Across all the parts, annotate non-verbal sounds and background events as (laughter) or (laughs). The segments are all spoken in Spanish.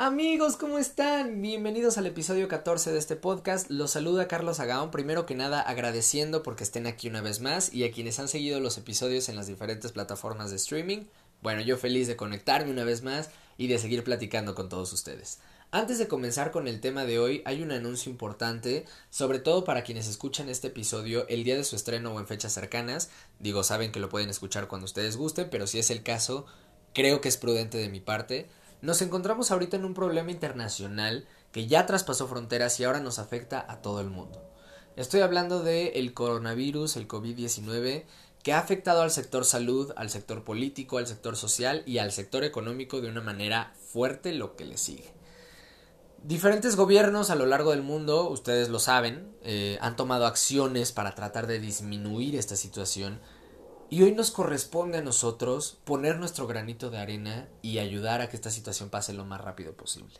Amigos, ¿cómo están? Bienvenidos al episodio 14 de este podcast. Los saluda Carlos Agaón. Primero que nada, agradeciendo porque estén aquí una vez más y a quienes han seguido los episodios en las diferentes plataformas de streaming. Bueno, yo feliz de conectarme una vez más y de seguir platicando con todos ustedes. Antes de comenzar con el tema de hoy, hay un anuncio importante, sobre todo para quienes escuchan este episodio el día de su estreno o en fechas cercanas. Digo, saben que lo pueden escuchar cuando ustedes gusten, pero si es el caso, creo que es prudente de mi parte nos encontramos ahorita en un problema internacional que ya traspasó fronteras y ahora nos afecta a todo el mundo. Estoy hablando del el coronavirus, el COVID-19, que ha afectado al sector salud, al sector político, al sector social y al sector económico de una manera fuerte lo que le sigue. Diferentes gobiernos a lo largo del mundo, ustedes lo saben, eh, han tomado acciones para tratar de disminuir esta situación y hoy nos corresponde a nosotros poner nuestro granito de arena y ayudar a que esta situación pase lo más rápido posible.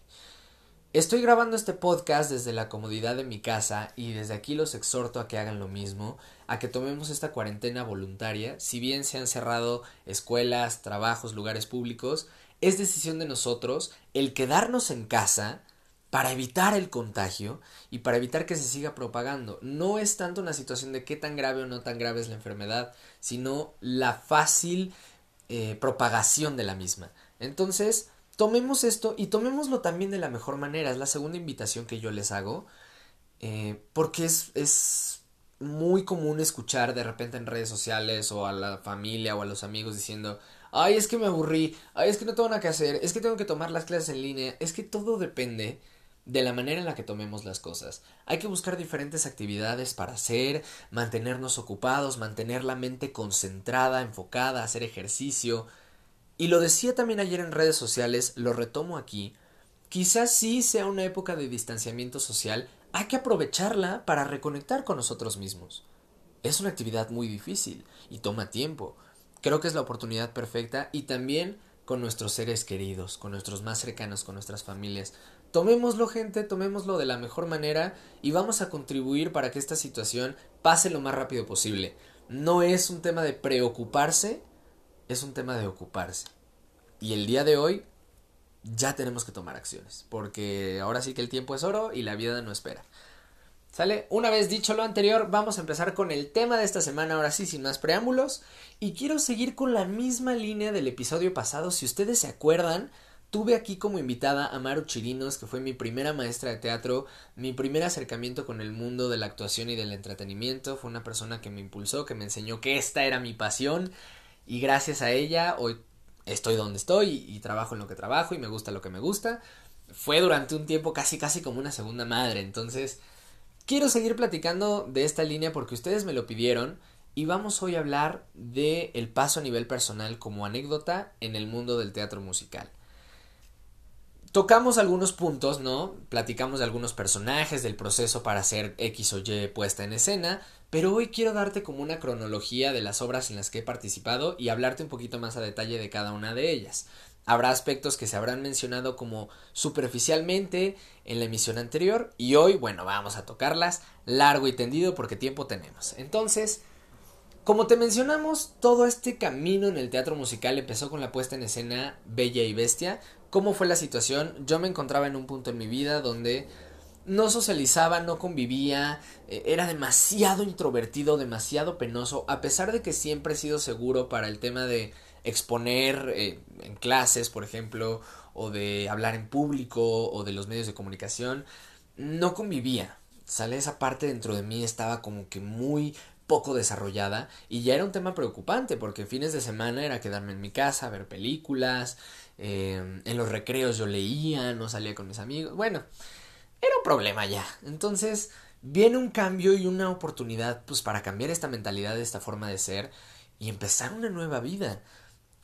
Estoy grabando este podcast desde la comodidad de mi casa y desde aquí los exhorto a que hagan lo mismo, a que tomemos esta cuarentena voluntaria, si bien se han cerrado escuelas, trabajos, lugares públicos, es decisión de nosotros el quedarnos en casa para evitar el contagio y para evitar que se siga propagando. No es tanto una situación de qué tan grave o no tan grave es la enfermedad, sino la fácil eh, propagación de la misma. Entonces, tomemos esto y tomémoslo también de la mejor manera. Es la segunda invitación que yo les hago, eh, porque es, es muy común escuchar de repente en redes sociales o a la familia o a los amigos diciendo, ay, es que me aburrí, ay, es que no tengo nada que hacer, es que tengo que tomar las clases en línea, es que todo depende de la manera en la que tomemos las cosas. Hay que buscar diferentes actividades para hacer, mantenernos ocupados, mantener la mente concentrada, enfocada, hacer ejercicio. Y lo decía también ayer en redes sociales, lo retomo aquí, quizás sí sea una época de distanciamiento social, hay que aprovecharla para reconectar con nosotros mismos. Es una actividad muy difícil y toma tiempo. Creo que es la oportunidad perfecta y también con nuestros seres queridos, con nuestros más cercanos, con nuestras familias, Tomémoslo gente, tomémoslo de la mejor manera y vamos a contribuir para que esta situación pase lo más rápido posible. No es un tema de preocuparse, es un tema de ocuparse. Y el día de hoy ya tenemos que tomar acciones, porque ahora sí que el tiempo es oro y la vida no espera. ¿Sale? Una vez dicho lo anterior, vamos a empezar con el tema de esta semana, ahora sí, sin más preámbulos. Y quiero seguir con la misma línea del episodio pasado. Si ustedes se acuerdan, Tuve aquí como invitada a Maru Chirinos, que fue mi primera maestra de teatro, mi primer acercamiento con el mundo de la actuación y del entretenimiento. Fue una persona que me impulsó, que me enseñó que esta era mi pasión y gracias a ella hoy estoy donde estoy y, trabajo en lo que trabajo y me gusta lo que me gusta. Fue durante un tiempo casi casi como una segunda madre, entonces quiero seguir platicando de esta línea porque ustedes me lo pidieron y vamos hoy a hablar de el paso a nivel personal como anécdota en el mundo del teatro musical tocamos algunos puntos, ¿no? Platicamos de algunos personajes, del proceso para hacer X o Y puesta en escena, pero hoy quiero darte como una cronología de las obras en las que he participado y hablarte un poquito más a detalle de cada una de ellas. Habrá aspectos que se habrán mencionado como superficialmente en la emisión anterior y hoy, bueno, vamos a tocarlas largo y tendido porque tiempo tenemos. Entonces, como te mencionamos, todo este camino en el teatro musical empezó con la puesta en escena Bella y Bestia. ¿Cómo fue la situación? Yo me encontraba en un punto en mi vida donde no socializaba, no convivía, eh, era demasiado introvertido, demasiado penoso, a pesar de que siempre he sido seguro para el tema de exponer eh, en clases, por ejemplo, o de hablar en público, o de los medios de comunicación, no convivía. Sale esa parte dentro de mí, estaba como que muy poco desarrollada y ya era un tema preocupante porque fines de semana era quedarme en mi casa, ver películas, eh, en los recreos yo leía, no salía con mis amigos, bueno, era un problema ya. Entonces viene un cambio y una oportunidad pues para cambiar esta mentalidad, esta forma de ser y empezar una nueva vida.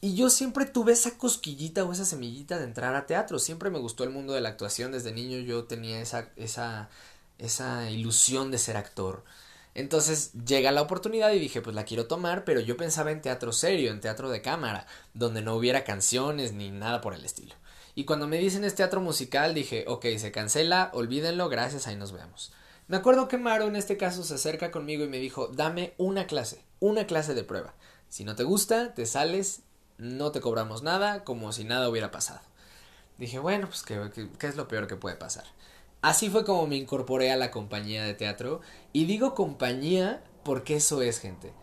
Y yo siempre tuve esa cosquillita o esa semillita de entrar a teatro. Siempre me gustó el mundo de la actuación. Desde niño yo tenía esa, esa, esa ilusión de ser actor. Entonces llega la oportunidad y dije, pues la quiero tomar, pero yo pensaba en teatro serio, en teatro de cámara, donde no hubiera canciones ni nada por el estilo. Y cuando me dicen es teatro musical, dije, ok, se cancela, olvídenlo, gracias, ahí nos vemos. Me acuerdo que Maro en este caso se acerca conmigo y me dijo, dame una clase, una clase de prueba. Si no te gusta, te sales, no te cobramos nada, como si nada hubiera pasado. Dije, bueno, pues ¿qué, qué, es lo peor que puede pasar? Así fue como me incorporé a la compañía de teatro. Y digo compañía porque eso es, gente.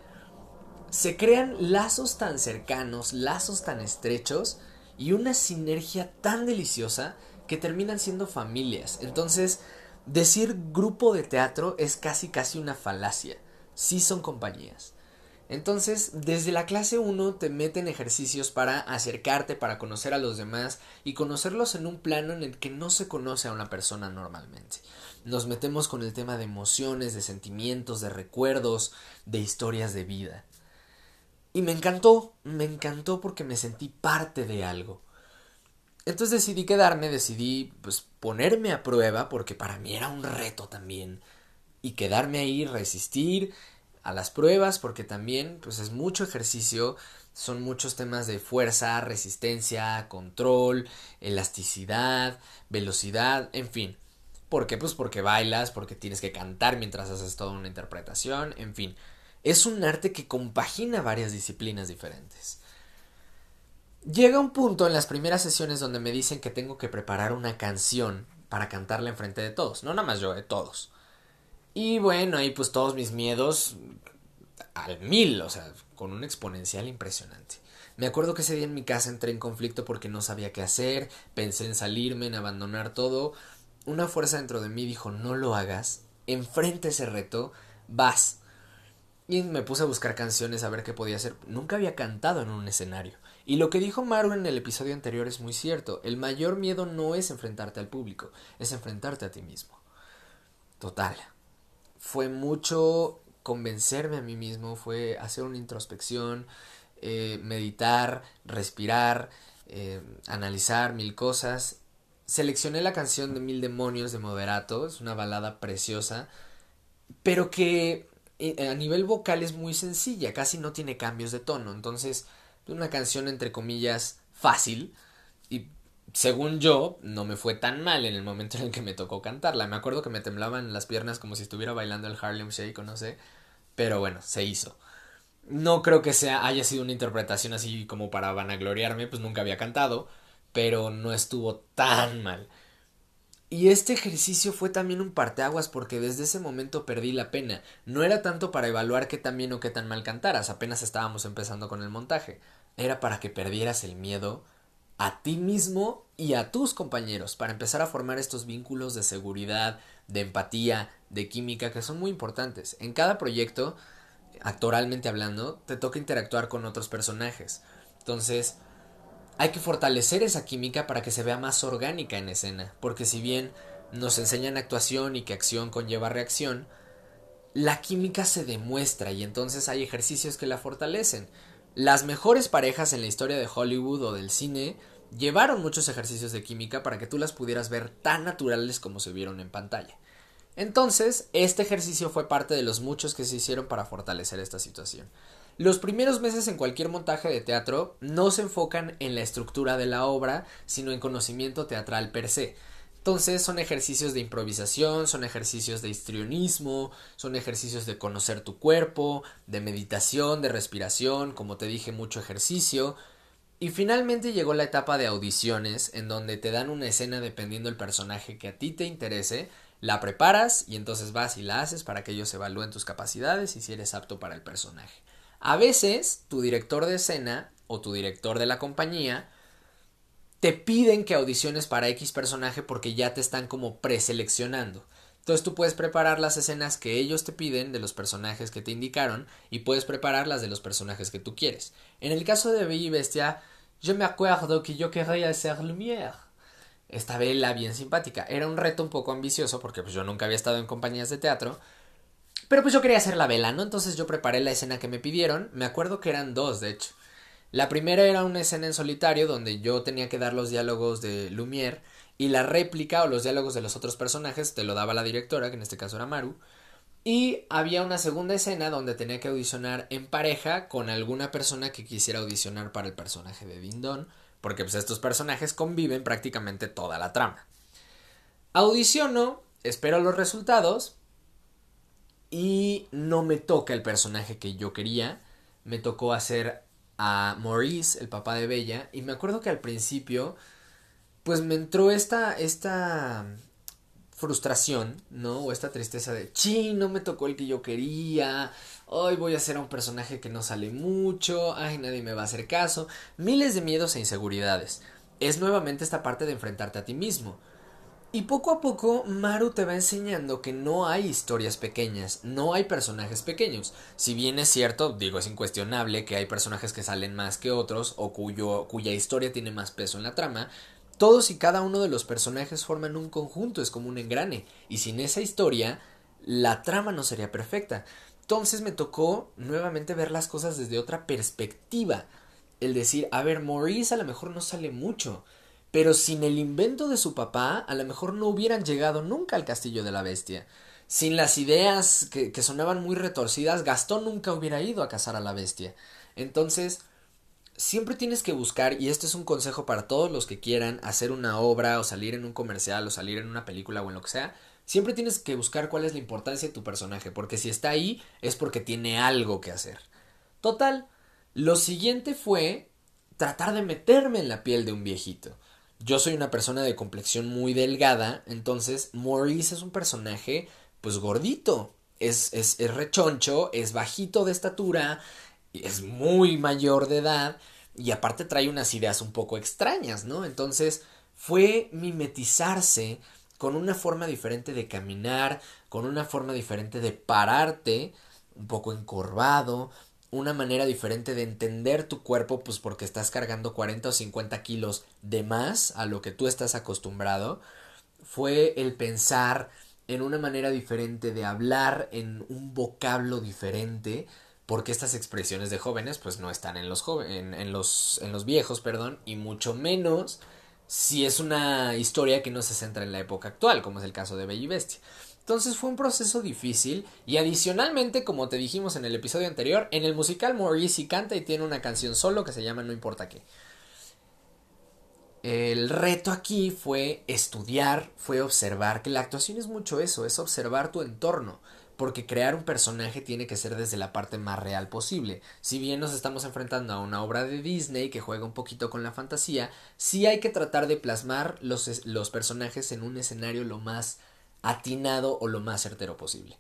Se crean lazos tan cercanos, lazos tan estrechos y una sinergia tan deliciosa que terminan siendo familias. Entonces, decir grupo de teatro es casi casi una falacia. Sí son compañías. Entonces, desde la clase 1 te meten ejercicios para acercarte, para conocer a los demás y conocerlos en un plano en el que no se conoce a una persona normalmente. Nos metemos con el tema de emociones, de sentimientos, de recuerdos, de historias de vida. Y me encantó, me encantó porque me sentí parte de algo. Entonces decidí quedarme, decidí pues ponerme a prueba porque para mí era un reto también. Y quedarme ahí, resistir a las pruebas porque también pues es mucho ejercicio, son muchos temas de fuerza, resistencia, control, elasticidad, velocidad, en fin. ¿Por qué? Pues porque bailas, porque tienes que cantar mientras haces toda una interpretación, en fin. Es un arte que compagina varias disciplinas diferentes. Llega un punto en las primeras sesiones donde me dicen que tengo que preparar una canción para cantarla enfrente de todos. No nada más yo, de todos. Y bueno, ahí pues todos mis miedos al mil, o sea, con un exponencial impresionante. Me acuerdo que ese día en mi casa entré en conflicto porque no sabía qué hacer, pensé en salirme, en abandonar todo. Una fuerza dentro de mí dijo, no lo hagas, enfrente ese reto, vas. Y me puse a buscar canciones a ver qué podía hacer. Nunca había cantado en un escenario. Y lo que dijo Maru en el episodio anterior es muy cierto. El mayor miedo no es enfrentarte al público, es enfrentarte a ti mismo. Total fue mucho convencerme a mí mismo, fue hacer una introspección, eh, meditar, respirar, eh, analizar mil cosas. Seleccioné la canción de Mil Demonios de Moderato, es una balada preciosa, pero que eh, a nivel vocal es muy sencilla, casi no tiene cambios de tono, entonces una canción entre comillas fácil según yo, no me fue tan mal en el momento en el que me tocó cantarla. Me acuerdo que me temblaban las piernas como si estuviera bailando el Harlem Shake o no sé. Pero bueno, se hizo. No creo que sea, haya sido una interpretación así como para vanagloriarme, pues nunca había cantado, pero no estuvo tan mal. Y este ejercicio fue también un parteaguas porque desde ese momento perdí la pena. No era tanto para evaluar qué tan bien o qué tan mal cantaras, apenas estábamos empezando con el montaje. Era para que perdieras el miedo a ti mismo y a tus compañeros para empezar a formar estos vínculos de seguridad, de empatía, de química que son muy importantes. En cada proyecto, actoralmente hablando, te toca interactuar con otros personajes. Entonces, hay que fortalecer esa química para que se vea más orgánica en escena, porque si bien nos enseñan actuación y que acción conlleva reacción, la química se demuestra y entonces hay ejercicios que la fortalecen. Las mejores parejas en la historia de Hollywood o del cine llevaron muchos ejercicios de química para que tú las pudieras ver tan naturales como se vieron en pantalla. Entonces, este ejercicio fue parte de los muchos que se hicieron para fortalecer esta situación. Los primeros meses en cualquier montaje de teatro no se enfocan en la estructura de la obra, sino en conocimiento teatral per se. Entonces son ejercicios de improvisación, son ejercicios de histrionismo, son ejercicios de conocer tu cuerpo, de meditación, de respiración, como te dije, mucho ejercicio, y finalmente llegó la etapa de audiciones, en donde te dan una escena dependiendo del personaje que a ti te interese, la preparas y entonces vas y la haces para que ellos evalúen tus capacidades y si eres apto para el personaje. A veces, tu director de escena o tu director de la compañía te piden que audiciones para X personaje porque ya te están como preseleccionando. Entonces tú puedes preparar las escenas que ellos te piden de los personajes que te indicaron y puedes preparar las de los personajes que tú quieres. En el caso de Bella y Bestia, yo me acuerdo que yo quería ser Lumière. Esta vela bien simpática. Era un reto un poco ambicioso porque pues yo nunca había estado en compañías de teatro. Pero pues yo quería hacer la vela, ¿no? Entonces yo preparé la escena que me pidieron. Me acuerdo que eran dos, de hecho. La primera era una escena en solitario donde yo tenía que dar los diálogos de Lumière y la réplica o los diálogos de los otros personajes te lo daba la directora, que en este caso era Maru. Y había una segunda escena donde tenía que audicionar en pareja con alguna persona que quisiera audicionar para el personaje de Dindon, porque pues estos personajes conviven prácticamente toda la trama. Audiciono, espero los resultados y no me toca el personaje que yo quería, me tocó hacer a Maurice, el papá de Bella, y me acuerdo que al principio pues me entró esta, esta frustración, ¿no? O esta tristeza de, chi, no me tocó el que yo quería, hoy voy a ser un personaje que no sale mucho, ay, nadie me va a hacer caso, miles de miedos e inseguridades. Es nuevamente esta parte de enfrentarte a ti mismo. Y poco a poco Maru te va enseñando que no hay historias pequeñas, no hay personajes pequeños. Si bien es cierto, digo, es incuestionable que hay personajes que salen más que otros o cuyo, cuya historia tiene más peso en la trama, todos y cada uno de los personajes forman un conjunto, es como un engrane, y sin esa historia, la trama no sería perfecta. Entonces me tocó nuevamente ver las cosas desde otra perspectiva. El decir, a ver, Maurice a lo mejor no sale mucho, pero sin el invento de su papá, a lo mejor no hubieran llegado nunca al castillo de la bestia. Sin las ideas que, que sonaban muy retorcidas, Gastón nunca hubiera ido a cazar a la bestia. Entonces, siempre tienes que buscar, y este es un consejo para todos los que quieran hacer una obra o salir en un comercial o salir en una película o en lo que sea, siempre tienes que buscar cuál es la importancia de tu personaje, porque si está ahí es porque tiene algo que hacer. Total, lo siguiente fue tratar de meterme en la piel de un viejito yo soy una persona de complexión muy delgada, entonces Maurice es un personaje pues gordito, es, es, es rechoncho, es bajito de estatura, es muy mayor de edad y aparte trae unas ideas un poco extrañas, ¿no? Entonces fue mimetizarse con una forma diferente de caminar, con una forma diferente de pararte, un poco encorvado, una manera diferente de entender tu cuerpo, pues porque estás cargando 40 o 50 kilos de más a lo que tú estás acostumbrado, fue el pensar en una manera diferente de hablar, en un vocablo diferente, porque estas expresiones de jóvenes pues no están en los en, los, en los viejos, perdón, y mucho menos si es una historia que no se centra en la época actual, como es el caso de Bella y Bestia. Entonces fue un proceso difícil y adicionalmente, como te dijimos en el episodio anterior, en el musical Maurice canta y tiene una canción solo que se llama No importa qué. El reto aquí fue estudiar, fue observar, que la actuación es mucho eso, es observar tu entorno, porque crear un personaje tiene que ser desde la parte más real posible. Si bien nos estamos enfrentando a una obra de Disney que juega un poquito con la fantasía, sí hay que tratar de plasmar los, los personajes en un escenario lo más atinado o lo más certero posible.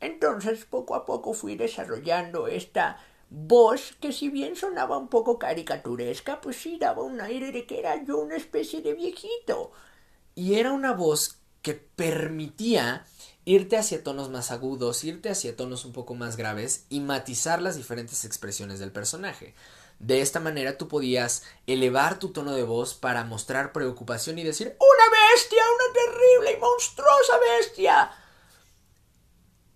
Entonces poco a poco fui desarrollando esta voz que si bien sonaba un poco caricaturesca, pues sí daba un aire de que era yo una especie de viejito. Y era una voz que permitía irte hacia tonos más agudos, irte hacia tonos un poco más graves y matizar las diferentes expresiones del personaje. De esta manera tú podías elevar tu tono de voz para mostrar preocupación y decir ¡Una bestia! ¡Una terrible y monstruosa bestia!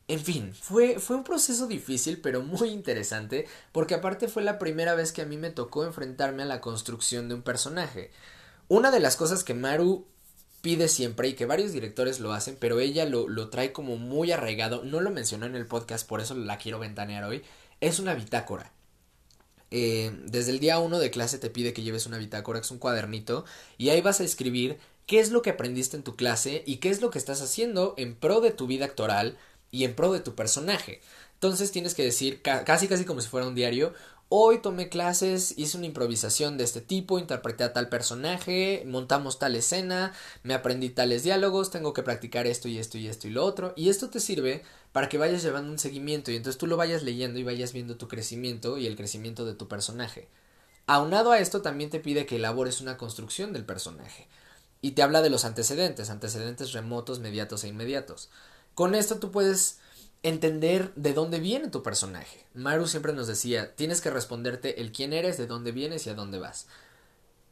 En fin, fue, fue un proceso difícil pero muy interesante porque aparte fue la primera vez que a mí me tocó enfrentarme a la construcción de un personaje. Una de las cosas que Maru pide siempre y que varios directores lo hacen, pero ella lo, lo trae como muy arraigado, no lo mencionó en el podcast, por eso la quiero ventanear hoy, es una bitácora. Eh, desde el día 1 de clase te pide que lleves una bitácora, que es un cuadernito, y ahí vas a escribir qué es lo que aprendiste en tu clase y qué es lo que estás haciendo en pro de tu vida actoral y en pro de tu personaje. Entonces tienes que decir casi casi como si fuera un diario, Hoy tomé clases, hice una improvisación de este tipo, interpreté a tal personaje, montamos tal escena, me aprendí tales diálogos, tengo que practicar esto y esto y esto y lo otro. Y esto te sirve para que vayas llevando un seguimiento y entonces tú lo vayas leyendo y vayas viendo tu crecimiento y el crecimiento de tu personaje. Aunado a esto también te pide que elabores una construcción del personaje. Y te habla de los antecedentes, antecedentes remotos, mediatos e inmediatos. Con esto tú puedes entender de dónde viene tu personaje. Maru siempre nos decía, tienes que responderte el quién eres, de dónde vienes y a dónde vas.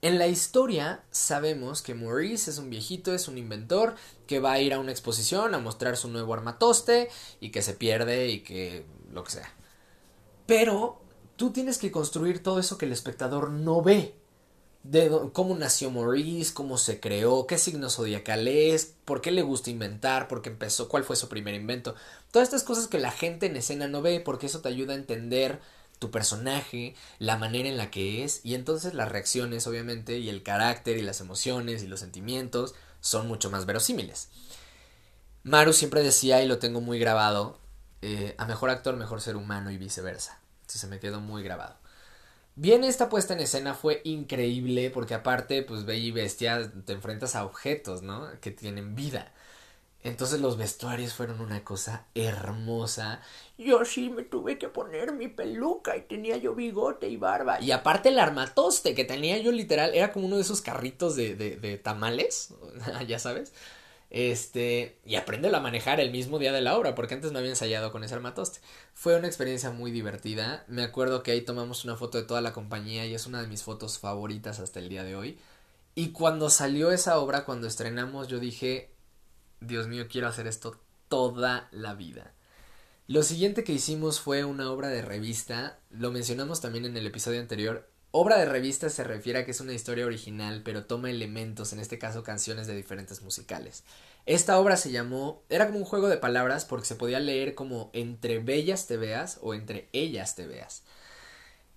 En la historia sabemos que Maurice es un viejito, es un inventor que va a ir a una exposición a mostrar su nuevo armatoste y que se pierde y que lo que sea. Pero tú tienes que construir todo eso que el espectador no ve de cómo nació Maurice, cómo se creó, qué signo zodiacal es, por qué le gusta inventar, por qué empezó, cuál fue su primer invento. Todas estas cosas que la gente en escena no ve, porque eso te ayuda a entender tu personaje, la manera en la que es, y entonces las reacciones, obviamente, y el carácter, y las emociones, y los sentimientos son mucho más verosímiles. Maru siempre decía, y lo tengo muy grabado, eh, a mejor actor, mejor ser humano y viceversa. se me quedó muy grabado. Bien, esta puesta en escena fue increíble porque aparte, pues Bella y Bestia te enfrentas a objetos, ¿no? Que tienen vida. Entonces los vestuarios fueron una cosa hermosa. Yo sí me tuve que poner mi peluca y tenía yo bigote y barba. Y aparte el armatoste que tenía yo literal era como uno de esos carritos de, de, de tamales, (laughs) ya sabes. Este, y apréndelo a manejar el mismo día de la obra, porque antes no había ensayado con ese armatoste. Fue una experiencia muy divertida. Me acuerdo que ahí tomamos una foto de toda la compañía y es una de mis fotos favoritas hasta el día de hoy. Y cuando salió esa obra, cuando estrenamos, yo dije, Dios mío, quiero hacer esto toda la vida. Lo siguiente que hicimos fue una obra de revista, lo mencionamos también en el episodio anterior. Obra de revista se refiere a que es una historia original, pero toma elementos, en este caso canciones de diferentes musicales. Esta obra se llamó, era como un juego de palabras porque se podía leer como entre bellas te veas o entre ellas te veas.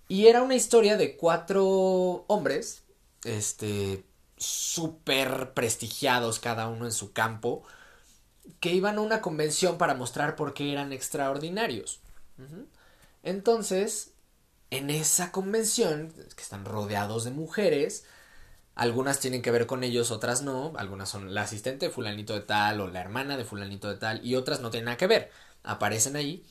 Y era una historia de cuatro hombres, este, súper prestigiados cada uno en su campo, que iban a una convención para mostrar por qué eran extraordinarios. Entonces, en esa convención, que están rodeados de mujeres, algunas tienen que ver con ellos, otras no, algunas son la asistente de fulanito de tal o la hermana de fulanito de tal y otras no tienen nada que ver, aparecen ahí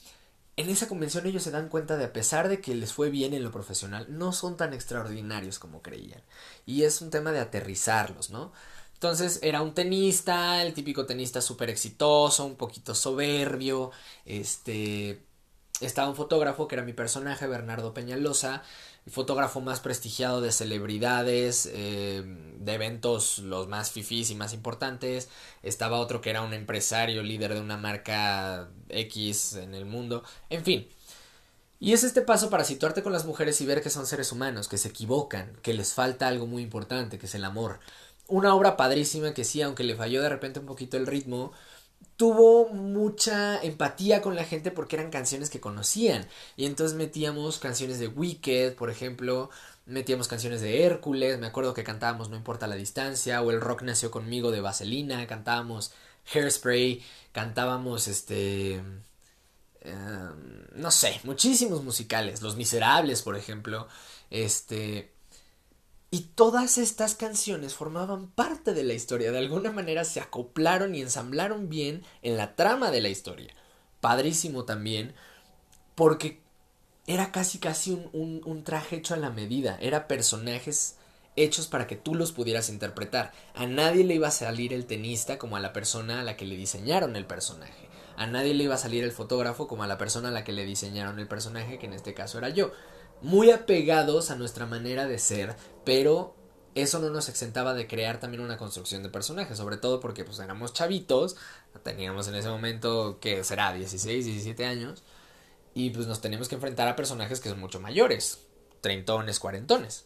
en esa convención ellos se dan cuenta de a pesar de que les fue bien en lo profesional, no son tan extraordinarios como creían. Y es un tema de aterrizarlos, ¿no? Entonces era un tenista, el típico tenista súper exitoso, un poquito soberbio, este... Estaba un fotógrafo que era mi personaje, Bernardo Peñalosa, el fotógrafo más prestigiado de celebridades, eh, de eventos los más fifís y más importantes. Estaba otro que era un empresario, líder de una marca X en el mundo. En fin. Y es este paso para situarte con las mujeres y ver que son seres humanos, que se equivocan, que les falta algo muy importante, que es el amor. Una obra padrísima que sí, aunque le falló de repente un poquito el ritmo, tuvo mucha empatía con la gente porque eran canciones que conocían. Y entonces metíamos canciones de Wicked, por ejemplo, metíamos canciones de Hércules, me acuerdo que cantábamos No importa la distancia, o El rock nació conmigo de Vaselina, cantábamos Hairspray, cantábamos este... Em, no sé, muchísimos musicales, Los Miserables, por ejemplo, este... Y todas estas canciones formaban parte de la historia, de alguna manera se acoplaron y ensamblaron bien en la trama de la historia. Padrísimo también, porque era casi casi un, un, traje hecho a la medida, era personajes hechos para que tú los pudieras interpretar. A nadie le iba a salir el tenista como a la persona a la que le diseñaron el personaje. A nadie le iba a salir el fotógrafo como a la persona a la que le diseñaron el personaje, que en este caso era yo muy apegados a nuestra manera de ser, pero eso no nos exentaba de crear también una construcción de personajes, sobre todo porque pues éramos chavitos, teníamos en ese momento que será 16, 17 años y pues nos teníamos que enfrentar a personajes que son mucho mayores, treintones, cuarentones.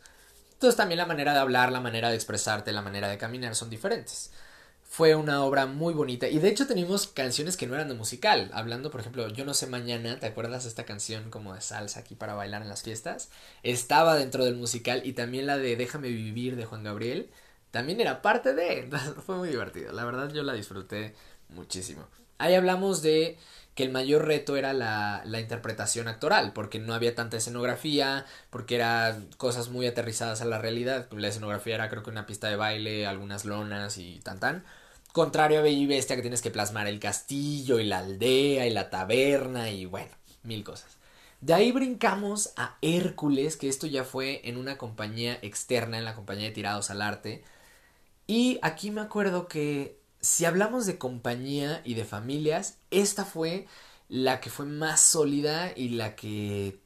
Entonces también la manera de hablar, la manera de expresarte, la manera de caminar son diferentes fue una obra muy bonita. Y de hecho tenemos canciones que no eran de musical. Hablando, por ejemplo, Yo no sé mañana, ¿te acuerdas esta canción como de salsa aquí para bailar en las fiestas? Estaba dentro del musical y también la de Déjame vivir de Juan Gabriel. También era parte de. (laughs) fue muy divertido. La verdad yo la disfruté muchísimo. Ahí hablamos de que el mayor reto era la, la interpretación actoral, porque no había tanta escenografía, porque eran cosas muy aterrizadas a la realidad. La escenografía era creo que una pista de baile, algunas lonas y tan tan Contrario a Bella Bestia que tienes que plasmar el castillo y la aldea y la taberna y bueno, mil cosas. De ahí brincamos a Hércules, que esto ya fue en una compañía externa, en la compañía de Tirados al Arte. Y aquí me acuerdo que si hablamos de compañía y de familias, esta fue la que fue más sólida y la que,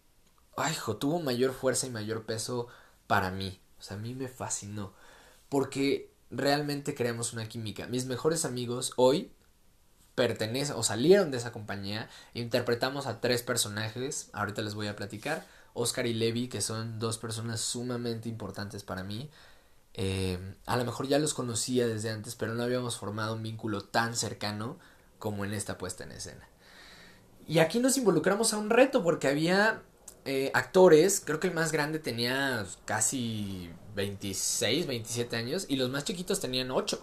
ay, tuvo mayor fuerza y mayor peso para mí. O sea, a mí me fascinó. Porque realmente creamos una química. Mis mejores amigos hoy pertenecen o salieron de esa compañía. Interpretamos a tres personajes, ahorita les voy a platicar. Oscar y Levi, que son dos personas sumamente importantes para mí. Eh, a lo mejor ya los conocía desde antes, pero no habíamos formado un vínculo tan cercano como en esta puesta en escena. Y aquí nos involucramos a un reto porque había eh, actores, creo que el más grande tenía casi 26, 27 años y los más chiquitos tenían 8.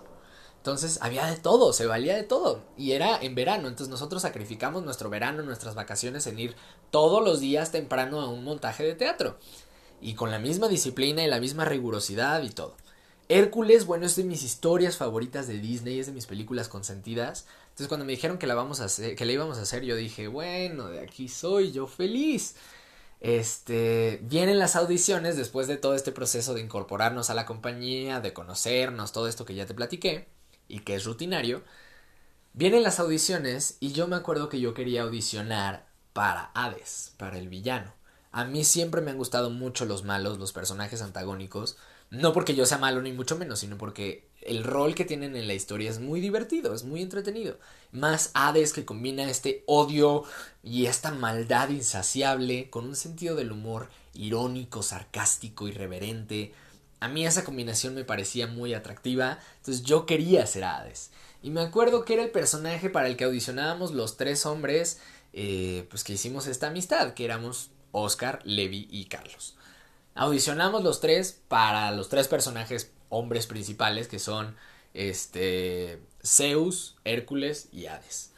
Entonces había de todo, se valía de todo. Y era en verano, entonces nosotros sacrificamos nuestro verano, nuestras vacaciones en ir todos los días temprano a un montaje de teatro. y con la misma disciplina y la misma rigurosidad y todo. Hércules, bueno, es de mis historias favoritas de Disney, es de mis películas consentidas. Entonces cuando me dijeron que la vamos a que la íbamos a hacer, yo dije, bueno, de aquí soy yo feliz. Este, vienen las audiciones después de todo este proceso de incorporarnos a la compañía, de conocernos, todo esto que ya te platiqué y que es rutinario. Vienen las audiciones y yo me acuerdo que yo quería audicionar para Hades, para el villano. A mí siempre me han gustado mucho los malos, los personajes antagónicos. No porque yo sea malo ni mucho menos, sino porque el rol que tienen en la historia es muy divertido, es muy entretenido. Más Hades que combina este odio y esta maldad insaciable con un sentido del humor irónico, sarcástico, irreverente. A mí esa combinación me parecía muy atractiva, entonces yo quería ser Hades. Y me acuerdo que era el personaje para el que audicionábamos los tres hombres, eh, pues que hicimos esta amistad, que éramos Oscar, Levi y Carlos. Audicionamos los tres para los tres personajes hombres principales que son este Zeus, Hércules y Hades.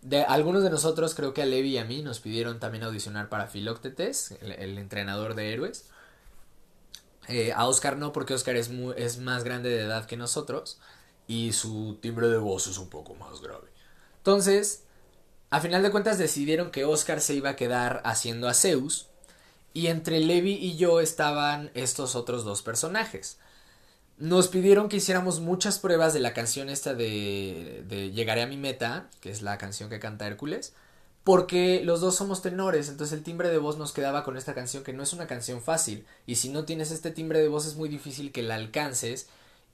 De algunos de nosotros, creo que a Levi y a mí nos pidieron también audicionar para Filoctetes, el, entrenador de héroes. Eh, a Oscar no, porque Oscar es, es más grande de edad que nosotros y su timbre de voz es un poco más grave. Entonces, a final de cuentas decidieron que Oscar se iba a quedar haciendo a Zeus y entre Levi y yo estaban estos otros dos personajes. Nos pidieron que hiciéramos muchas pruebas de la canción esta de, de Llegaré a mi meta, que es la canción que canta Hércules, porque los dos somos tenores, entonces el timbre de voz nos quedaba con esta canción que no es una canción fácil, y si no tienes este timbre de voz es muy difícil que la alcances,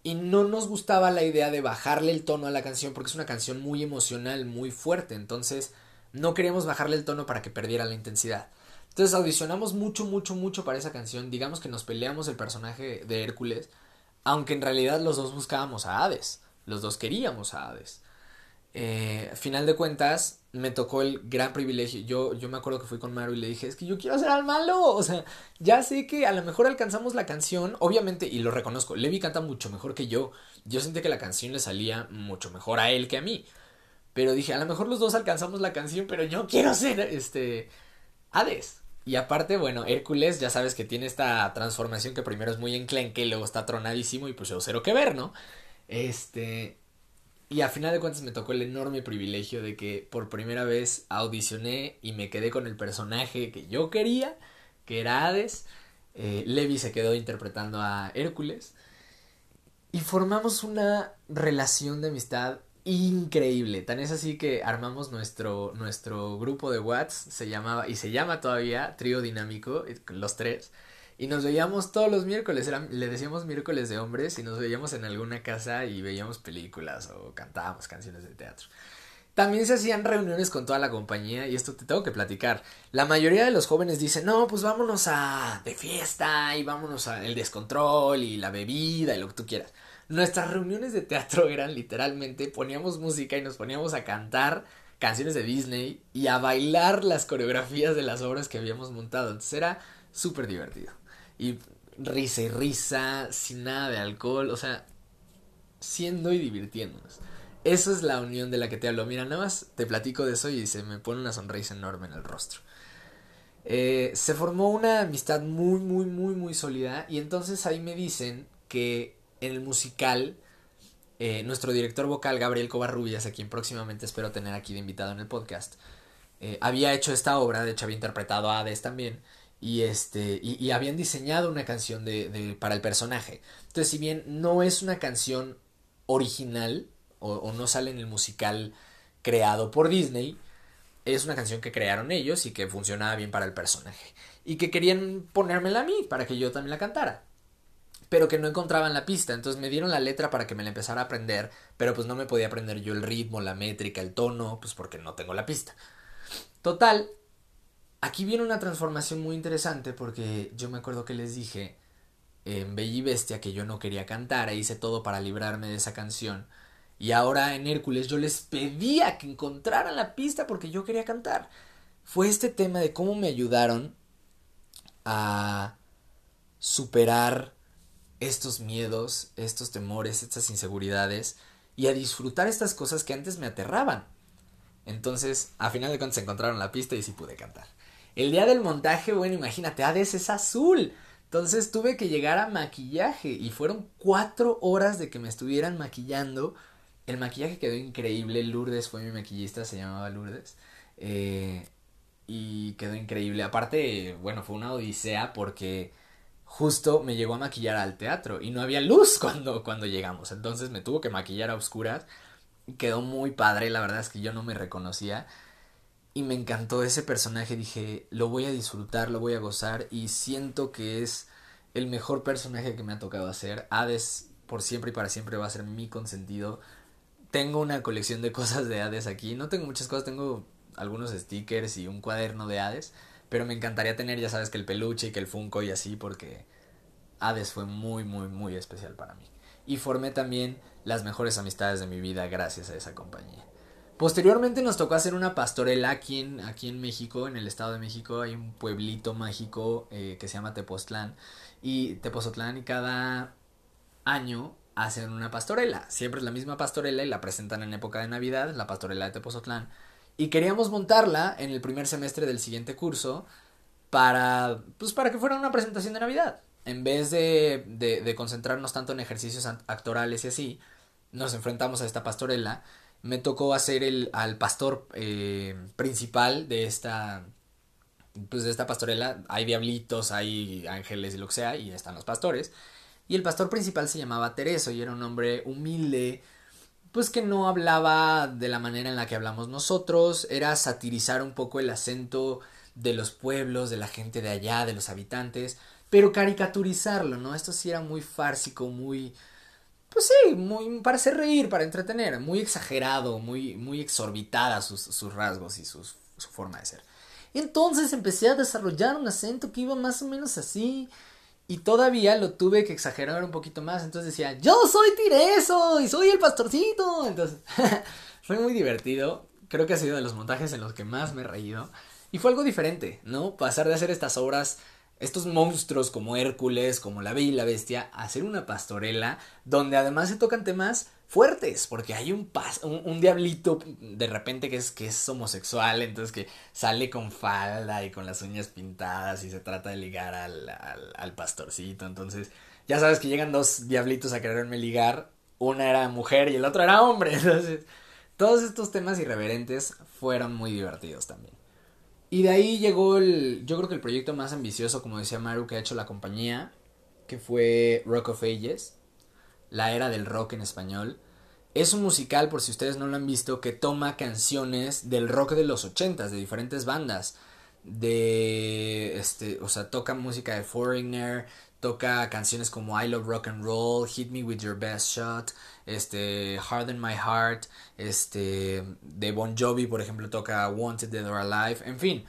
y no nos gustaba la idea de bajarle el tono a la canción porque es una canción muy emocional, muy fuerte, entonces no queríamos bajarle el tono para que perdiera la intensidad. Entonces audicionamos mucho, mucho, mucho para esa canción, digamos que nos peleamos el personaje de Hércules, aunque en realidad los dos buscábamos a Hades, los dos queríamos a Hades. Eh, final de cuentas, me tocó el gran privilegio. Yo, yo me acuerdo que fui con Maru y le dije, es que yo quiero hacer al malo. O sea, ya sé que a lo mejor alcanzamos la canción, obviamente, y lo reconozco, Levi canta mucho mejor que yo. Yo sentí que la canción le salía mucho mejor a él que a mí. Pero dije, a lo mejor los dos alcanzamos la canción, pero yo quiero ser este Hades. Y aparte, bueno, Hércules, ya sabes que tiene esta transformación que primero es muy enclenque, luego está tronadísimo y pues yo cero que ver, ¿no? Este, y a final de cuentas me tocó el enorme privilegio de que por primera vez audicioné y me quedé con el personaje que yo quería, que era Hades. Eh, Levi se quedó interpretando a Hércules. Y formamos una relación de amistad increíble. Tan es así que armamos nuestro, nuestro grupo de Whats, se llamaba, y se llama todavía Trío Dinámico, los tres. Y nos veíamos todos los miércoles, le decíamos miércoles de hombres y nos veíamos en alguna casa y veíamos películas o cantábamos canciones de teatro. También se hacían reuniones con toda la compañía y esto te tengo que platicar. La mayoría de los jóvenes dicen, no, pues vámonos a de fiesta y vámonos a el descontrol y la bebida y lo que tú quieras. Nuestras reuniones de teatro eran literalmente, poníamos música y nos poníamos a cantar canciones de Disney y a bailar las coreografías de las obras que habíamos montado. Entonces era súper divertido y risa y risa, sin nada de alcohol, o sea, siendo y divirtiéndonos. Eso es la unión de la que te hablo. Mira, nada más te platico de eso y se me pone una sonrisa enorme en el rostro. Eh, se formó una amistad muy, muy, muy, muy sólida y entonces ahí me dicen que en el musical eh, nuestro director vocal Gabriel Covarrubias, a quien próximamente espero tener aquí de invitado en el podcast, eh, había hecho esta obra, de hecho había interpretado a Hades también, y este y, habían diseñado una canción de, para el personaje. Entonces si bien no es una canción original o, no sale en el musical creado por Disney es una canción que crearon ellos y que funcionaba bien para el personaje. Y que querían ponérmela a mí para que yo también la cantara pero que no encontraban la pista entonces me dieron la letra para que me la empezara a aprender pero pues no me podía aprender yo el ritmo la métrica el tono pues porque no tengo la pista total Aquí viene una transformación muy interesante porque yo me acuerdo que les dije en Bella y Bestia que yo no quería cantar e hice todo para librarme de esa canción. Y ahora en Hércules yo les pedía que encontraran la pista porque yo quería cantar. Fue este tema de cómo me ayudaron a superar estos miedos, estos temores, estas inseguridades y a disfrutar estas cosas que antes me aterraban. Entonces, a final de cuentas encontraron la pista y sí pude cantar. El día del montaje, bueno, imagínate, Hades es azul. Entonces tuve que llegar a maquillaje y fueron cuatro horas de que me estuvieran maquillando. El maquillaje quedó increíble. Lourdes fue mi maquillista, se llamaba Lourdes. Eh, y quedó increíble. Aparte, bueno, fue una odisea porque justo me llegó a maquillar al teatro y no había luz (laughs) cuando, cuando llegamos. Entonces me tuvo que maquillar a oscuras. Quedó muy padre, la verdad es que yo no me reconocía y me encantó ese personaje. Dije, lo voy a disfrutar, lo voy a gozar y siento que es el mejor personaje que me ha tocado hacer. Hades por siempre y para siempre va a ser mi consentido. Tengo una colección de (laughs) cosas de Hades aquí. No tengo muchas cosas, tengo algunos stickers y un cuaderno de Hades. Pero me encantaría tener, ya sabes, que el peluche y que el Funko y así, porque Hades fue muy, muy, muy especial para mí. Y formé también las mejores amistades de mi vida gracias a esa compañía. Posteriormente nos tocó hacer una pastorela aquí en, aquí en México, en el Estado de México. Hay un pueblito mágico eh, que se llama Tepoztlán. Y Tepoztlán y cada año hacen una pastorela. Siempre es la misma pastorela y la presentan en época de Navidad, la pastorela de Tepoztlán. Y queríamos montarla en el primer semestre del siguiente curso para, pues, para que fuera una presentación de Navidad. En vez de, de, concentrarnos tanto en ejercicios actorales y así, nos enfrentamos a esta pastorela me tocó hacer el, al pastor eh, principal de esta, pues de esta pastorela. Hay diablitos, hay ángeles y lo que sea, y están los pastores. Y el pastor principal se llamaba Tereso y era un hombre humilde, pues que no hablaba de la manera en la que hablamos nosotros, era satirizar un poco el acento de los pueblos, de la gente de allá, de los habitantes, pero caricaturizarlo, ¿no? Esto sí era muy fársico, muy pues sí, muy, para hacer reír, para entretener, muy exagerado, muy, muy exorbitada sus, sus rasgos y su forma de ser. Entonces empecé a desarrollar un acento que iba más o menos así. Y todavía lo tuve que exagerar un poquito más. Entonces decía, yo soy Tireso y soy el pastorcito. Entonces, (laughs) fue muy divertido. Creo que ha sido de los montajes en los que más me he reído. Y fue algo diferente, ¿no? Pasar de hacer estas obras estos monstruos como Hércules, como la Bella y la Bestia, hacer una pastorela donde además se tocan temas fuertes, porque hay un, un, diablito de repente que es, que es homosexual, entonces que sale con falda y con las uñas pintadas y se trata de ligar al, al, al pastorcito, entonces ya sabes que llegan dos diablitos a quererme ligar, una era mujer y el otro era hombre, (laughs) entonces todos estos temas irreverentes fueron muy divertidos también. Y de ahí llegó el, yo creo que el proyecto más ambicioso, como decía Maru, que ha hecho la compañía, que fue Rock of Ages, la era del rock en español. Es un musical, por si ustedes no lo han visto, que toma canciones del rock de los ochentas, de diferentes bandas. De, este, o sea, toca música de Foreigner, toca canciones como I Love Rock and Roll, Hit Me With Your Best Shot, este, Harden My Heart, este, de Bon Jovi, por ejemplo, toca Wanted Dead or Alive, en fin,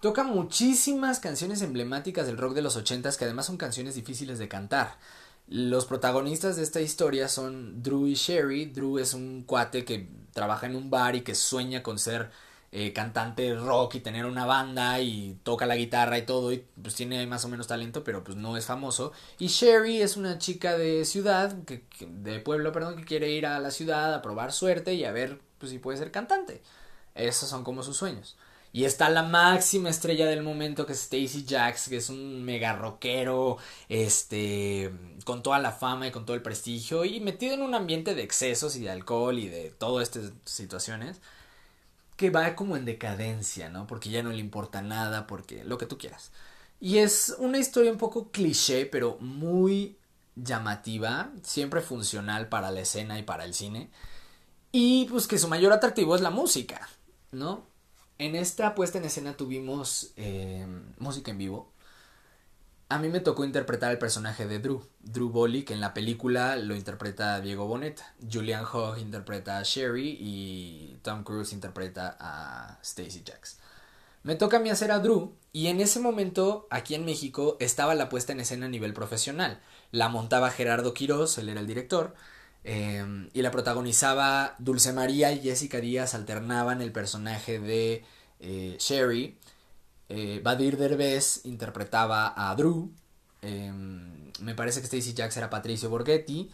toca muchísimas canciones emblemáticas del rock de los ochentas que además son canciones difíciles de cantar. Los protagonistas de esta historia son Drew y Sherry. Drew es un cuate que trabaja en un bar y que sueña con ser eh, cantante rock y tener una banda y toca la guitarra y todo y pues tiene más o menos talento pero pues no es famoso. Y Sherry es una chica de ciudad que, de pueblo perdón que quiere ir a la ciudad a probar suerte y a ver pues si puede ser cantante. Esos son como sus sueños y está la máxima estrella del momento que es Stacy Jacks, que es un mega rockero, este, con toda la fama y con todo el prestigio y metido en un ambiente de excesos y de alcohol y de todas estas situaciones que va como en decadencia, ¿no? Porque ya no le importa nada, porque lo que tú quieras. Y es una historia un poco cliché, pero muy llamativa, siempre funcional para la escena y para el cine. Y pues que su mayor atractivo es la música, ¿no? En esta puesta en escena tuvimos eh, música en vivo, a mí me tocó interpretar el personaje de Drew, Drew Bolly, que en la película lo interpreta Diego Boneta. Julian Hogg interpreta a Sherry y Tom Cruise interpreta a Stacy Jacks. Me toca a mí hacer a Drew y en ese momento aquí en México estaba la puesta en escena a nivel profesional. La montaba Gerardo Quiroz, él era el director, em, y la protagonizaba Dulce María y Jessica Díaz alternaban el personaje de eh, Sherry eh, Badir Derbez interpretaba a Drew. Em, me parece que Stacy Jacks era Patricio Borghetti.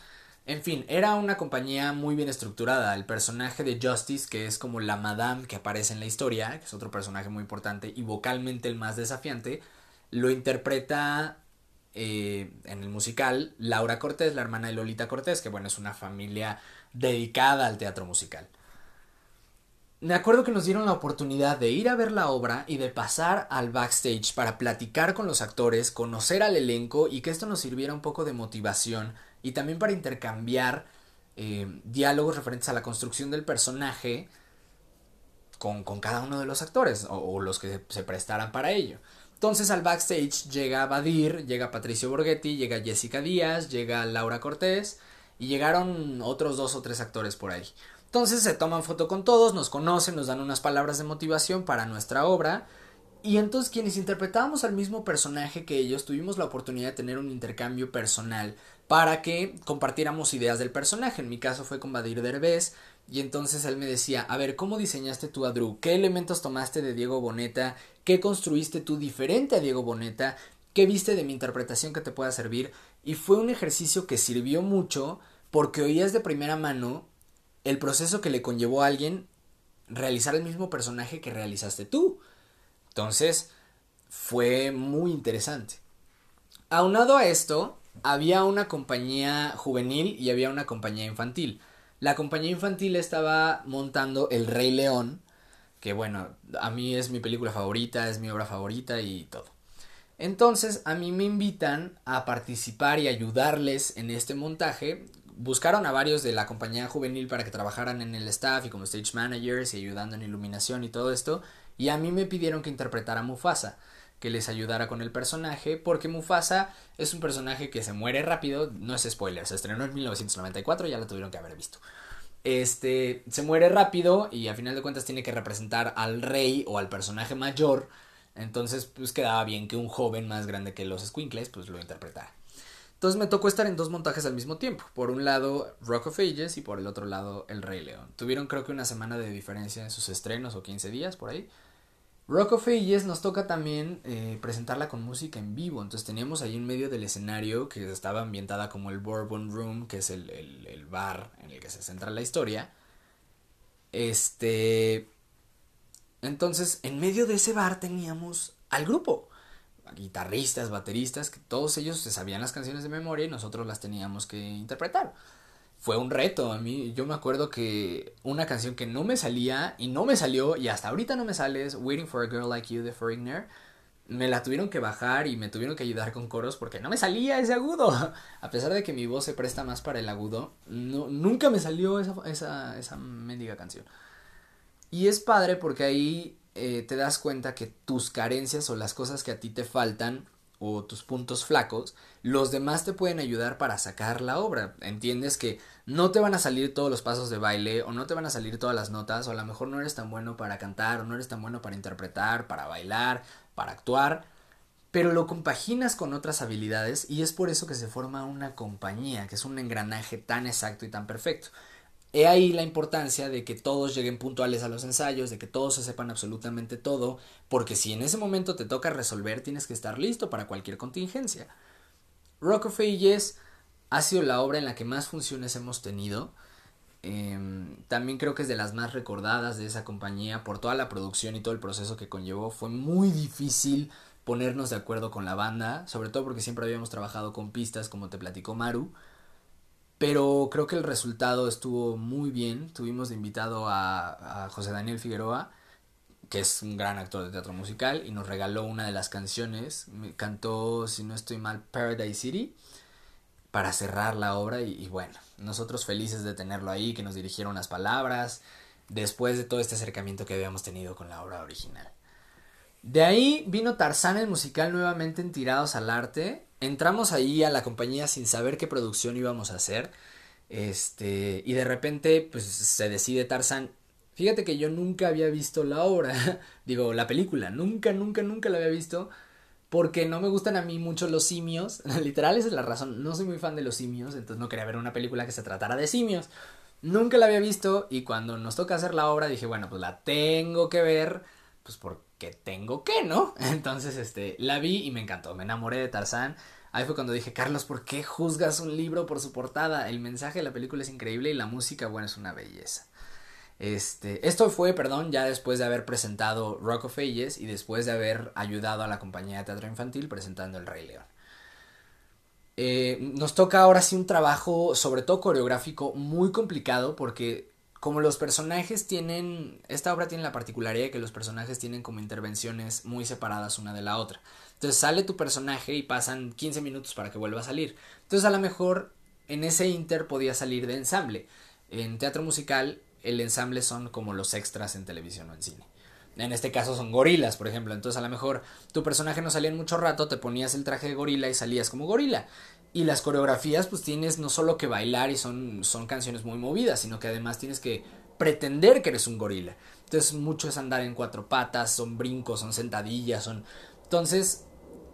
En fin, era una compañía muy bien estructurada. El personaje de Justice, que es como la madame que aparece en la historia, que es otro personaje muy importante y vocalmente el más desafiante, lo interpreta eh, en el musical Laura Cortés, la hermana de Lolita Cortés, que bueno, es una familia dedicada al teatro musical. Me acuerdo que nos dieron la oportunidad de ir a ver la obra y de pasar al backstage para platicar con los actores, conocer al elenco y que esto nos sirviera un poco de motivación y también para intercambiar eh, diálogos referentes a la construcción del personaje con, cada uno de los actores o, los que se prestaran para ello. Entonces al backstage llega Badir, llega Patricio Borghetti, llega Jessica Díaz, llega Laura Cortés y llegaron otros dos o tres actores por ahí. Entonces se toman foto con todos, nos conocen, nos dan unas palabras de motivación para nuestra obra. Y entonces quienes interpretábamos al mismo personaje que ellos tuvimos la oportunidad de tener un intercambio personal para que compartiéramos ideas del personaje. En mi caso fue con Badir Derbez y entonces él me decía, a ver, ¿cómo diseñaste tú a Drew? ¿Qué elementos tomaste de Diego Boneta? ¿Qué construiste tú diferente a Diego Boneta? ¿Qué viste de mi interpretación que te pueda servir? Y fue un ejercicio que sirvió mucho porque oías de primera mano el proceso que le conllevó a alguien realizar el mismo personaje que realizaste tú. Entonces, fue muy interesante. Aunado a esto, había una compañía juvenil y había una compañía infantil. La compañía infantil estaba montando El Rey León, que bueno, a mí es mi película favorita, es mi obra favorita y todo. Entonces, a mí me invitan a participar y ayudarles en este montaje. Buscaron a varios de la compañía juvenil para que trabajaran en el staff y como stage managers y ayudando en iluminación y todo esto. Y a mí me pidieron que interpretara a Mufasa que les ayudara con el personaje, porque Mufasa es un personaje que se muere rápido, no es spoiler, se estrenó en 1994, ya lo tuvieron que haber visto. Este se muere rápido y a final de cuentas tiene que representar al rey o al personaje mayor, entonces pues quedaba bien que un joven más grande que los Squinkles pues lo interpretara. Entonces me tocó estar en dos montajes al mismo tiempo. Por un lado Rock of Ages y por el otro lado El Rey León. Tuvieron creo que una semana de diferencia en sus estrenos o 15 días por ahí. Rock of Ages nos toca también eh, presentarla con música en vivo. Entonces teníamos ahí en medio del escenario que estaba ambientada como el Bourbon Room, que es el, el, bar en el que se centra la historia. Este. Entonces, en medio de ese bar teníamos al grupo. Guitarristas, bateristas, que todos ellos se sabían las canciones de memoria y nosotros las teníamos que interpretar fue un reto. A mí, yo me acuerdo que una canción que no me salía y no me salió y hasta ahorita no me sale es Waiting for a Girl Like You de Foreigner. Me la tuvieron que bajar y me tuvieron que ayudar con coros porque no me salía ese agudo. (laughs) A pesar de que mi voz se presta más para el agudo, no, nunca me salió esa, esa, esa mendiga canción. Y es padre porque ahí eh, te das cuenta que tus carencias o las cosas que a ti te faltan o tus puntos flacos, los demás te pueden ayudar para sacar la obra. Entiendes que no te van a salir todos los pasos de baile o no te van a salir todas las notas o a lo mejor no eres tan bueno para cantar o no eres tan bueno para interpretar, para bailar, para actuar, pero lo compaginas con otras habilidades y es por eso que se forma una compañía, que es un engranaje tan exacto y tan perfecto. He ahí la importancia de que todos lleguen puntuales a los ensayos, de que todos se sepan absolutamente todo, porque si en ese momento te toca resolver, tienes que estar listo para cualquier contingencia. Rock of Ages ha sido la obra en la que más funciones hemos tenido. Em, también creo que es de las más recordadas de esa compañía por toda la producción y todo el proceso que conllevó. Fue muy difícil ponernos de acuerdo con la banda, sobre todo porque siempre habíamos trabajado con pistas, como te platicó Maru. Pero creo que el resultado estuvo muy bien. Tuvimos de invitado a, José Daniel Figueroa, que es un gran actor de teatro musical, y nos regaló una de las canciones. Cantó, si no estoy mal, Paradise City para cerrar la obra y, bueno, nosotros felices de tenerlo ahí, que nos dirigiera unas palabras, después de todo este acercamiento que habíamos tenido con la obra original. De ahí vino Tarzán el musical nuevamente en Tirados al Arte, entramos ahí a la compañía sin saber qué producción íbamos a hacer. Este, y de repente, pues se decide Tarzan. Fíjate que yo nunca había visto la obra, (laughs) digo, la película, nunca, nunca, nunca la había visto, porque no me gustan a mí mucho los simios, (laughs) literal esa es la razón, no soy muy fan de los simios, entonces no quería ver una película que se tratara de simios. Nunca la había visto y cuando nos toca hacer la obra dije, bueno, pues la tengo que ver, pues por que tengo que, ¿no? (laughs) Entonces, este, la vi y me encantó, me enamoré de Tarzán. Ahí fue cuando dije, Carlos, ¿por qué juzgas un libro por su portada? El mensaje de la película es increíble y la música, bueno, es una belleza. Este, esto fue, perdón, ya después de haber presentado Rock of Ages y después de haber ayudado a la compañía de teatro infantil presentando El Rey León. Eh, nos toca ahora sí un trabajo, sobre todo coreográfico, muy complicado porque como los personajes tienen, esta obra tiene la particularidad de que los personajes tienen como intervenciones muy separadas una de la otra. Entonces sale tu personaje y pasan 15 minutos para que vuelva a salir. Entonces a lo mejor en ese inter podía salir de ensamble. En teatro musical el ensamble son como los extras en televisión o en cine. En este caso son gorilas, por ejemplo. Entonces a lo mejor tu personaje no salía en mucho rato, te ponías el traje de gorila y salías como gorila. Y las coreografías, pues tienes no solo que bailar y son, son canciones muy movidas, sino que además tienes que pretender que eres un gorila. Entonces mucho es andar en cuatro patas, son brincos, son sentadillas, son... Entonces,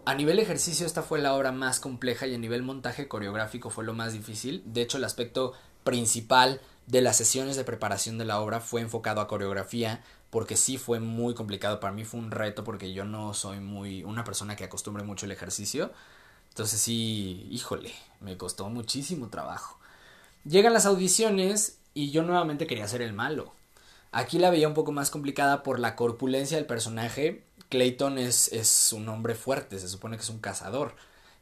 a nivel ejercicio esta fue la obra más compleja y a nivel montaje coreográfico fue lo más difícil. De hecho, el aspecto principal de las sesiones de preparación de la obra fue enfocado a coreografía porque sí fue muy complicado para mí fue un reto porque yo no soy muy una persona que acostumbre mucho el ejercicio entonces sí, híjole, me costó muchísimo trabajo. Llegan las audiciones y yo nuevamente quería ser el malo. Aquí la veía un poco más complicada por la corpulencia del personaje. Clayton es, es un hombre fuerte, se supone que es un cazador,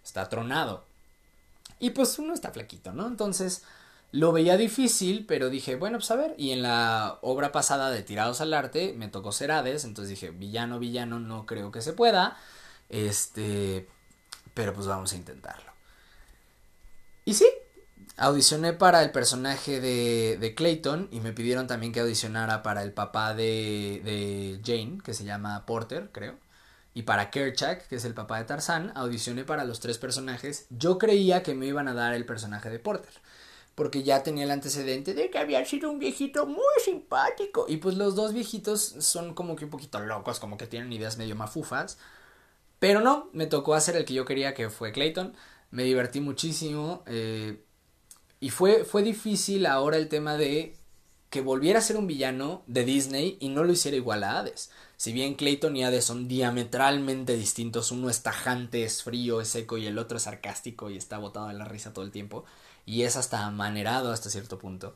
está tronado. Y pues uno está flaquito, ¿no? Entonces lo veía difícil, pero dije, bueno, pues a ver. Y en la obra pasada de Tirados al Arte me tocó ser Hades, entonces dije, villano, villano, no creo que se pueda. Este, pero pues vamos a intentarlo. Y sí, audicioné para el personaje de, de Clayton y me pidieron también que audicionara para el papá de, de Jane, que se llama Porter, creo. Y para Kerchak, que es el papá de Tarzán, audicioné para los tres personajes. Yo creía que me iban a dar el personaje de Porter porque ya tenía el antecedente de que había sido un viejito muy simpático. Y pues los dos viejitos son como que un poquito locos, como que tienen ideas medio mafufas. Pero no, me tocó hacer el que yo quería, que fue Clayton. Me divertí muchísimo. Eh, y fue, fue difícil ahora el tema de que volviera a ser un villano de Disney y no lo hiciera igual a Hades. Si bien Clayton y Hades son diametralmente distintos, uno es tajante, es frío, es seco y el otro es sarcástico y está botado en la risa todo el tiempo y es hasta amanerado hasta cierto punto.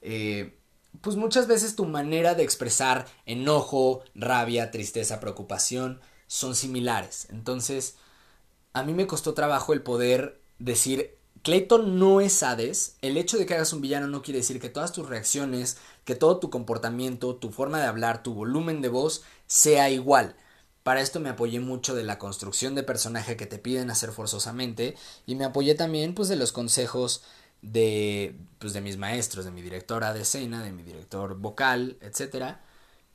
Eh, pues muchas veces tu manera de expresar enojo, rabia, tristeza, preocupación son similares. Entonces, a mí me costó trabajo el poder decir, Clayton no es Hades, el hecho de que hagas un villano no quiere decir que todas tus reacciones, que todo tu comportamiento, tu forma de hablar, tu volumen de voz sea igual. Para esto me apoyé mucho de la construcción de personaje que te piden hacer forzosamente y me apoyé también pues de los consejos de pues de mis maestros, de mi directora de escena, de mi director vocal, etcétera.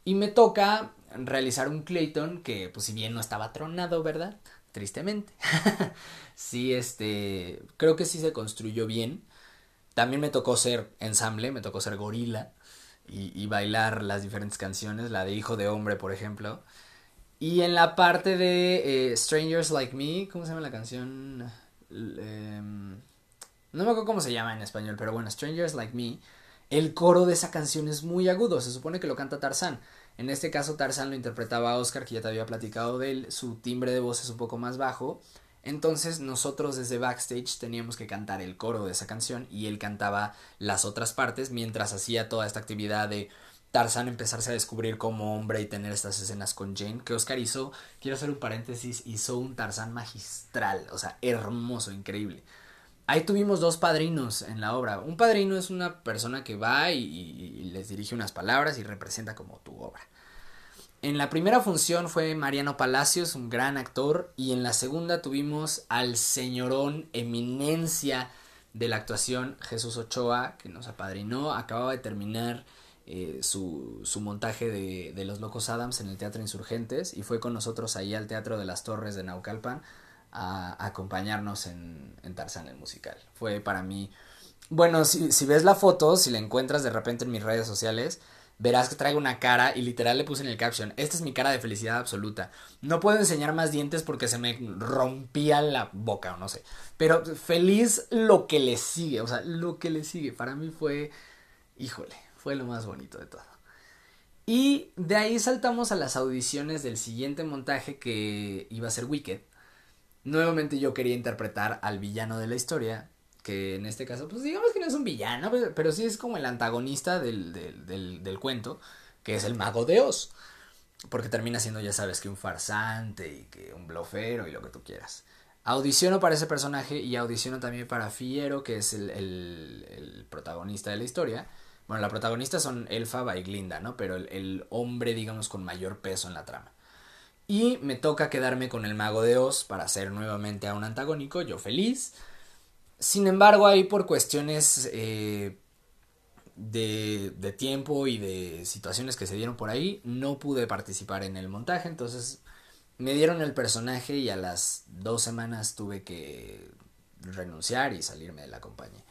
Y me toca realizar un Clayton que, pues si bien no estaba tronado, ¿verdad? Tristemente. (laughs) sí, este, creo que sí se construyó bien. También me tocó ser ensamble, me tocó ser gorila y, bailar las diferentes canciones, la de Hijo de Hombre, por ejemplo. Y en la parte de eh, Strangers Like Me, ¿cómo se llama la canción? Em, no me acuerdo cómo se llama en español, pero bueno, Strangers Like Me, el coro de esa canción es muy agudo, se supone que lo canta Tarzán. En este caso Tarzán lo interpretaba Oscar, que ya te había platicado de él, su timbre de voz es un poco más bajo. Entonces nosotros desde backstage teníamos que cantar el coro de esa canción y él cantaba las otras partes mientras hacía toda esta actividad de Tarzán empezarse a descubrir como hombre y tener estas escenas con Jane, que Oscar hizo, quiero hacer un paréntesis, hizo un Tarzán magistral, o sea, hermoso, increíble. Ahí tuvimos dos padrinos en la obra. Un padrino es una persona que va y, les dirige unas palabras y representa como tu obra. En la primera función fue Mariano Palacios, un gran actor, y en la segunda tuvimos al señorón eminencia de la actuación, Jesús Ochoa, que nos apadrinó, acababa de terminar eh, su, su, montaje de, de, Los Locos Adams en el Teatro Insurgentes y fue con nosotros ahí al Teatro de las Torres de Naucalpan a, acompañarnos en, en, Tarzán el musical. Fue para mí... Bueno, si, si ves la foto, si la encuentras de repente en mis redes sociales, verás que traigo una cara y literal le puse en el caption, esta es mi cara de felicidad absoluta. No puedo enseñar más dientes porque se me rompía la boca o no sé. Pero feliz lo que le sigue, o sea, lo que le sigue. Para mí fue, híjole, fue lo más bonito de todo. Y de ahí saltamos a las audiciones del siguiente montaje que iba a ser Wicked. Nuevamente yo quería interpretar al villano de la historia, que en este caso, pues digamos que no es un villano, pero, sí es como el antagonista del, del, del, cuento, que es el mago de Oz. Porque termina siendo, ya sabes, que un farsante y que un blofero y lo que tú quieras. Audiciono para ese personaje y audiciono también para Fiero, que es el, el, protagonista de la historia. Bueno, la protagonista son Elfa y Glinda, ¿no? Pero el, el, hombre, digamos, con mayor peso en la trama. Y me toca quedarme con el mago de Oz para hacer nuevamente a un antagónico, yo feliz. Sin embargo, ahí por cuestiones eh, de, de, tiempo y de situaciones que se dieron por ahí, no pude participar en el montaje, entonces me dieron el personaje y a las dos semanas tuve que renunciar y salirme de la compañía.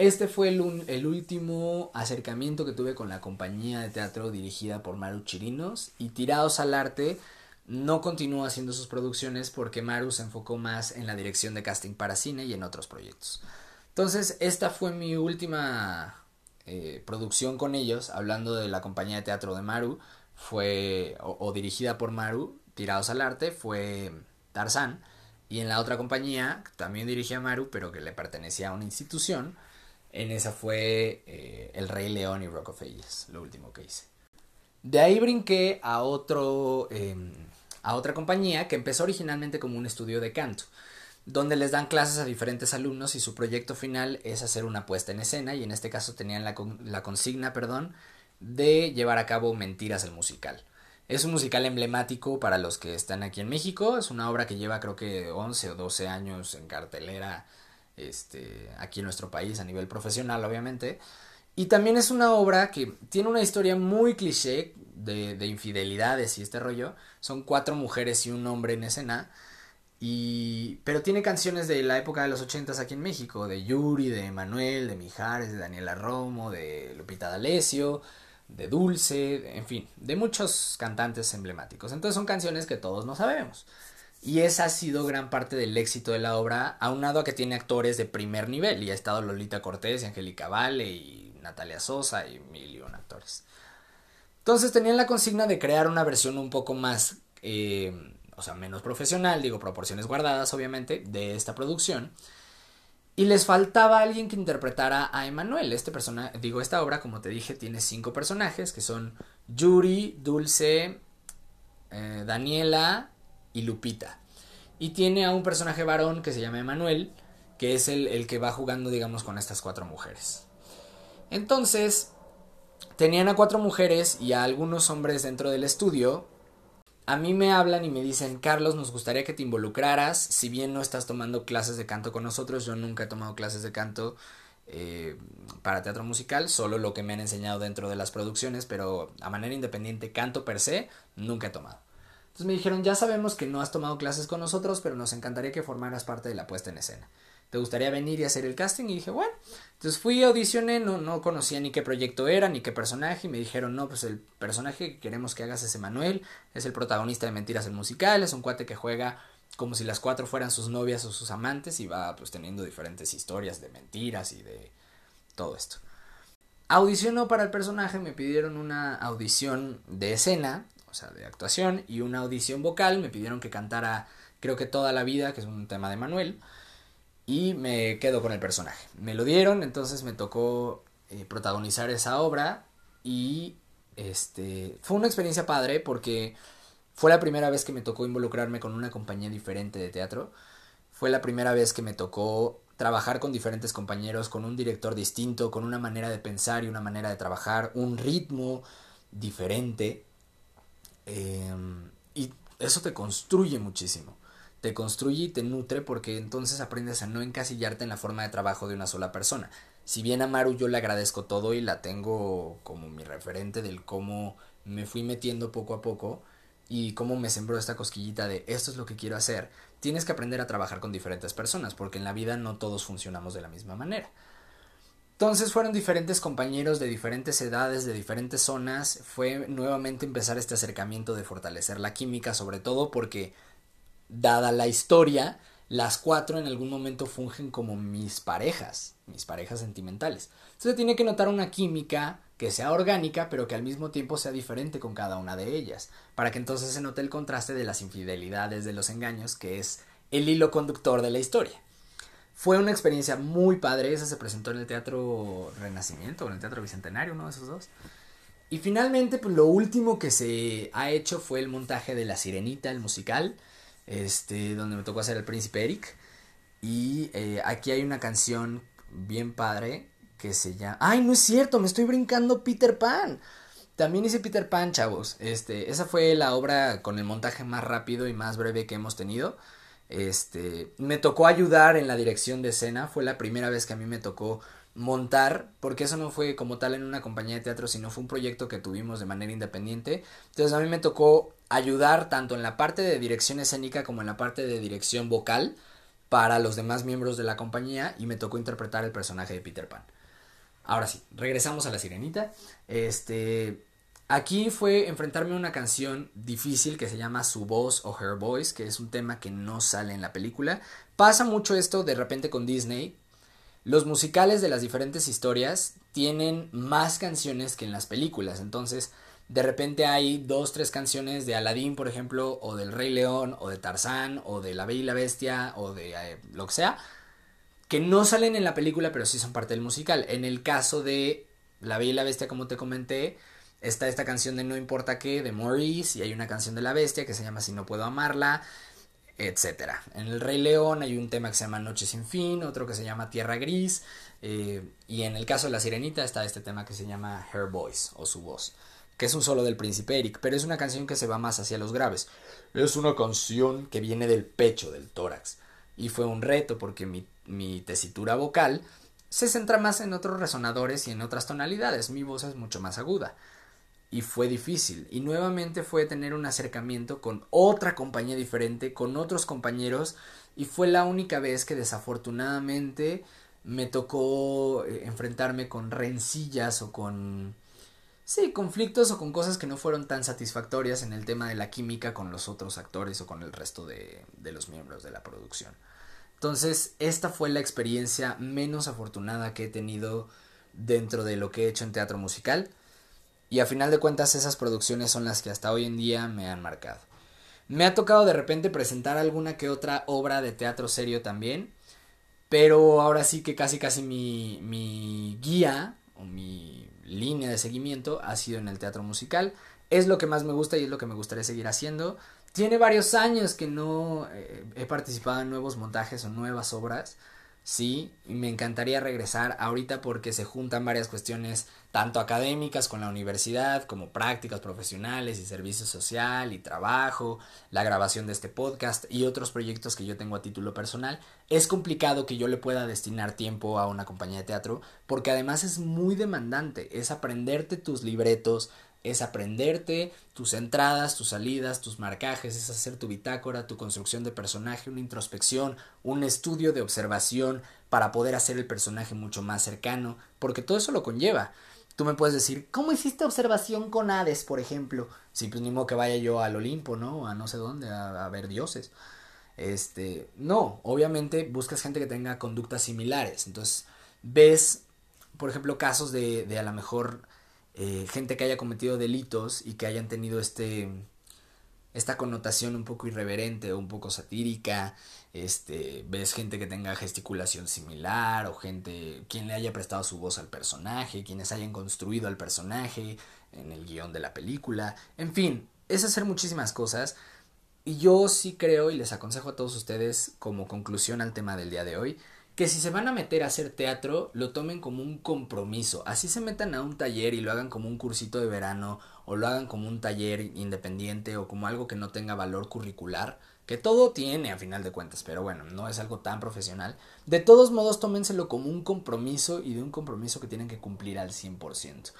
Este fue el, último acercamiento que tuve con la compañía de teatro dirigida por Maru Chirinos y Tirados al Arte no continuó haciendo sus producciones porque Maru se enfocó más en la dirección de casting para cine y en otros proyectos. Entonces, esta fue mi última eh, producción con ellos, hablando de la compañía de teatro de Maru, fue, o, dirigida por Maru, Tirados al Arte, fue Tarzán. Y en la otra compañía, también dirigía Maru, pero que le pertenecía a una institución, en esa fue eh, El Rey León y Rock of Ages, lo último que hice. De ahí brinqué a otro em, a otra compañía que empezó originalmente como un estudio de canto, donde les dan clases a diferentes alumnos y su proyecto final es hacer una puesta en escena y en este caso tenían la, la consigna, perdón, de llevar a cabo Mentiras el musical. Es un musical emblemático para los que están aquí en México, es una obra que lleva creo que 11 o 12 años en cartelera este, aquí en nuestro país a nivel profesional obviamente. Y también es una obra que tiene una historia muy cliché, de, infidelidades y este rollo. Son cuatro mujeres y un hombre en escena. Y, pero tiene canciones de la época de los ochentas aquí en México, de Yuri, de Manuel, de Mijares, de Daniela Romo, de Lupita D'Alessio, de Dulce, en fin, de muchos cantantes emblemáticos. Entonces son canciones que todos no sabemos. Y esa ha sido gran parte del éxito de la obra, aunado a que tiene actores de primer nivel. Y ha estado Lolita Cortés y Angélica Vale y Natalia Sosa y mil actores. Entonces tenían la consigna de crear una versión un poco más, eh, o sea, menos profesional, digo, proporciones guardadas, obviamente, de esta producción. Y les faltaba alguien que interpretara a Emanuel. Este personaje, digo, esta obra, como te dije, tiene cinco personajes que son Yuri, Dulce, eh, Daniela y Lupita. Y tiene a un personaje varón que se llama Emanuel, que es el, el que va jugando, digamos, con estas cuatro mujeres. Entonces, Tenían a cuatro mujeres y a algunos hombres dentro del estudio. A mí me hablan y me dicen, Carlos, nos gustaría que te involucraras. Si bien no estás tomando clases de canto con nosotros, yo nunca he tomado clases de canto eh, para teatro musical, solo lo que me han enseñado dentro de las producciones, pero a manera independiente, canto per se, nunca he tomado. Entonces me dijeron, ya sabemos que no has tomado clases con nosotros, pero nos encantaría que formaras parte de la puesta en escena. ¿te gustaría venir y hacer el casting? Y dije, bueno, entonces fui, audicioné, no, no conocía ni qué proyecto era, ni qué personaje, y me dijeron, no, pues el personaje que queremos que hagas es Emanuel, es el protagonista de Mentiras el Musical, es un cuate que juega como si las cuatro fueran sus novias o sus amantes y va pues teniendo diferentes historias de mentiras y de todo esto. Audicionó para el personaje, me pidieron una audición de escena, o sea, de actuación, y una audición vocal, me pidieron que cantara creo que toda la vida, que es un tema de Manuel y me quedo con el personaje. Me lo dieron, entonces me tocó eh, protagonizar esa obra y este fue una experiencia padre porque fue la primera vez que me tocó involucrarme con una compañía diferente de teatro. Fue la primera vez que me tocó trabajar con diferentes compañeros, con un director distinto, con una manera de pensar y una manera de trabajar, un ritmo diferente. Em, y eso te construye muchísimo te construye y te nutre porque entonces aprendes a no encasillarte en la forma de trabajo de una sola persona. Si bien a Maru yo le agradezco todo y la tengo como mi referente del cómo me fui metiendo poco a poco y cómo me sembró esta cosquillita de esto es lo que quiero hacer, tienes que aprender a trabajar con diferentes personas porque en la vida no todos funcionamos de la misma manera. Entonces fueron diferentes compañeros de diferentes edades, de diferentes zonas, fue nuevamente empezar este acercamiento de fortalecer la química, sobre todo porque dada la historia, las cuatro en algún momento fungen como mis parejas, mis parejas sentimentales. Entonces tiene que notar una química que sea orgánica, pero que al mismo tiempo sea diferente con cada una de ellas, para que entonces se note el contraste de las infidelidades, de los engaños, que es el hilo conductor de la historia. Fue una experiencia muy padre, esa se presentó en el Teatro Renacimiento, o en el Teatro Bicentenario, uno de esos dos. Y finalmente, pues lo último que se ha hecho fue el montaje de La Sirenita, el musical, este, donde me tocó hacer el príncipe Eric. Y eh, aquí hay una canción bien padre que se llama... ¡Ay, no es cierto! Me estoy brincando Peter Pan. También hice Peter Pan, chavos. Este, esa fue la obra con el montaje más rápido y más breve que hemos tenido. Este, me tocó ayudar en la dirección de escena. Fue la primera vez que a mí me tocó montar, porque eso no fue como tal en una compañía de teatro, sino fue un proyecto que tuvimos de manera independiente. Entonces a mí me tocó ayudar tanto en la parte de dirección escénica como en la parte de dirección vocal para los demás miembros de la compañía y me tocó interpretar el personaje de Peter Pan. Ahora sí, regresamos a la sirenita. Este, aquí fue enfrentarme a una canción difícil que se llama Su voz o Her Voice, que es un tema que no sale en la película. Pasa mucho esto de repente con Disney, los musicales de las diferentes historias tienen más canciones que en las películas, entonces de repente hay dos, tres canciones de Aladdin, por ejemplo, o del Rey León, o de Tarzán, o de La Bella y la Bestia, o de eh, lo que sea, que no salen en la película, pero sí son parte del musical. En el caso de La Bella y la Bestia, como te comenté, está esta canción de No importa qué, de Maurice, y hay una canción de la Bestia que se llama Si no puedo amarla, etcétera. En El Rey León hay un tema que se llama Noche sin fin, otro que se llama Tierra Gris, eh, y en el caso de La Sirenita está este tema que se llama Her Voice o su voz, que es un solo del príncipe Eric, pero es una canción que se va más hacia los graves. Es una canción que viene del pecho, del tórax, y fue un reto porque mi, mi tesitura vocal se centra más en otros resonadores y en otras tonalidades, mi voz es mucho más aguda y fue difícil. Y nuevamente fue tener un acercamiento con otra compañía diferente, con otros compañeros, y fue la única vez que desafortunadamente me tocó eh, enfrentarme con rencillas o con... Sí, conflictos o con cosas que no fueron tan satisfactorias en el tema de la química con los otros actores o con el resto de, de los miembros de la producción. Entonces, esta fue la experiencia menos afortunada que he tenido dentro de lo que he hecho en teatro musical y a final de cuentas esas producciones son las que hasta hoy en día me han marcado. Me ha tocado de repente presentar alguna que otra obra de teatro serio también, pero ahora sí que casi casi mi, mi guía o mi línea de seguimiento ha sido en el teatro musical. Es lo que más me gusta y es lo que me gustaría seguir haciendo. Tiene varios años que no eh, he participado en nuevos montajes o nuevas obras. Sí, me encantaría regresar ahorita porque se juntan varias cuestiones tanto académicas con la universidad como prácticas profesionales y servicio social y trabajo, la grabación de este podcast y otros proyectos que yo tengo a título personal. Es complicado que yo le pueda destinar tiempo a una compañía de teatro porque además es muy demandante, es aprenderte tus libretos, es aprenderte tus entradas, tus salidas, tus marcajes, es hacer tu bitácora, tu construcción de personaje, una introspección, un estudio de observación para poder hacer el personaje mucho más cercano, porque todo eso lo conlleva. Tú me puedes decir, ¿cómo hiciste observación con Hades, por ejemplo? Si pues ni modo que vaya yo al Olimpo, ¿no? A no sé dónde, a, a ver dioses. Este, no, obviamente buscas gente que tenga conductas similares. Entonces, ves, por ejemplo, casos de, de a lo mejor eh, gente que haya cometido delitos y que hayan tenido este esta connotación un poco irreverente o un poco satírica, este, ves gente que tenga gesticulación similar o gente quien le haya prestado su voz al personaje, quienes hayan construido al personaje en el guion de la película, en fin, es hacer muchísimas cosas. Y yo sí creo y les aconsejo a todos ustedes como conclusión al tema del día de hoy que si se van a meter a hacer teatro, lo tomen como un compromiso. Así se metan a un taller y lo hagan como un cursito de verano, o lo hagan como un taller independiente, o como algo que no tenga valor curricular, que todo tiene a final de cuentas, pero bueno, no es algo tan profesional. De todos modos, tómenselo como un compromiso y de un compromiso que tienen que cumplir al 100%.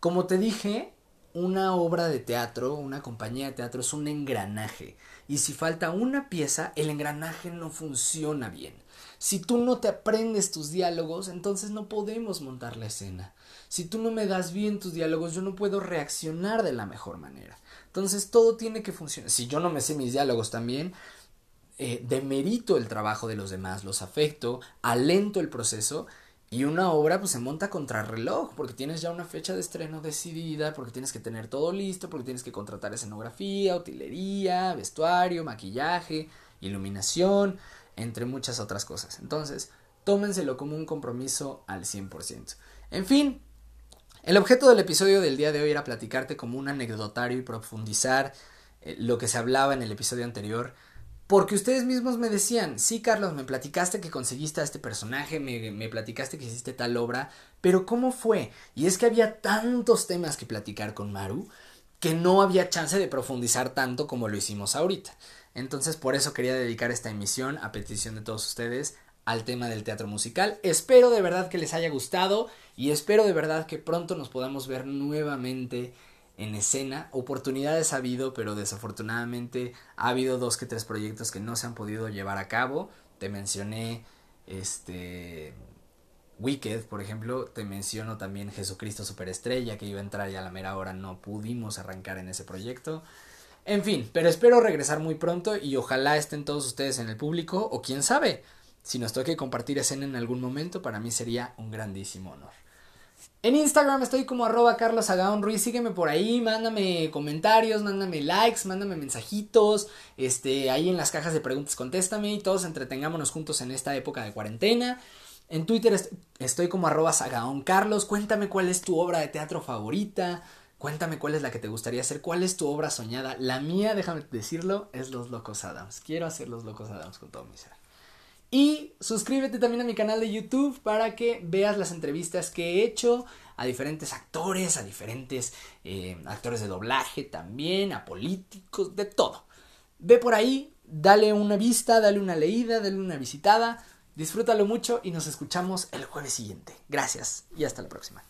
Como te dije, una obra de teatro, una compañía de teatro es un engranaje. Y si falta una pieza, el engranaje no funciona bien. Si tú no te aprendes tus diálogos, entonces no podemos montar la escena. Si tú no me das bien tus diálogos, yo no puedo reaccionar de la mejor manera. Entonces todo tiene que funcionar. Si yo no me sé mis diálogos también, eh, demerito el trabajo de los demás, los afecto, alento el proceso y una obra pues se monta contra reloj porque tienes ya una fecha de estreno decidida, porque tienes que tener todo listo, porque tienes que contratar escenografía, utilería, vestuario, maquillaje, iluminación entre muchas otras cosas. Entonces, tómenselo como un compromiso al 100%. En fin, el objeto del episodio del día de hoy era platicarte como un anecdotario y profundizar eh, lo que se hablaba en el episodio anterior. Porque ustedes mismos me decían, sí, Carlos, me platicaste que conseguiste a este personaje, me, me, platicaste que hiciste tal obra, pero ¿cómo fue? Y es que había tantos temas que platicar con Maru que no había chance de profundizar tanto como lo hicimos ahorita. Entonces, por eso quería dedicar esta emisión, a petición de todos ustedes, al tema del teatro musical. Espero de verdad que les haya gustado y espero de verdad que pronto nos podamos ver nuevamente en escena. Oportunidades ha habido, pero desafortunadamente ha habido dos que tres proyectos que no se han podido llevar a cabo. Te mencioné este Wicked, por ejemplo, te menciono también Jesucristo Superestrella, que iba a entrar ya a la mera hora, no pudimos arrancar en ese proyecto. En fin, pero espero regresar muy pronto y ojalá estén todos ustedes en el público, o quién sabe, si nos toque compartir escena en algún momento, para mí sería un grandísimo honor. En Instagram estoy como arroba Carlos Ruiz, sígueme por ahí, mándame comentarios, mándame likes, mándame mensajitos, este, ahí en las cajas de preguntas contéstame y todos entretengámonos juntos en esta época de cuarentena. En Twitter estoy como arroba Sagaón Carlos, cuéntame cuál es tu obra de teatro favorita, cuéntame cuál es la que te gustaría hacer, cuál es tu obra soñada. La mía, déjame decirlo, es Los Locos Adams. Quiero hacer Los Locos Adams con todo mi ser. Y suscríbete también a mi canal de YouTube para que veas las entrevistas que he hecho a diferentes actores, a diferentes eh, actores de doblaje también, a políticos, de todo. Ve por ahí, dale una vista, dale una leída, dale una visitada, disfrútalo mucho y nos escuchamos el jueves siguiente. Gracias y hasta la próxima.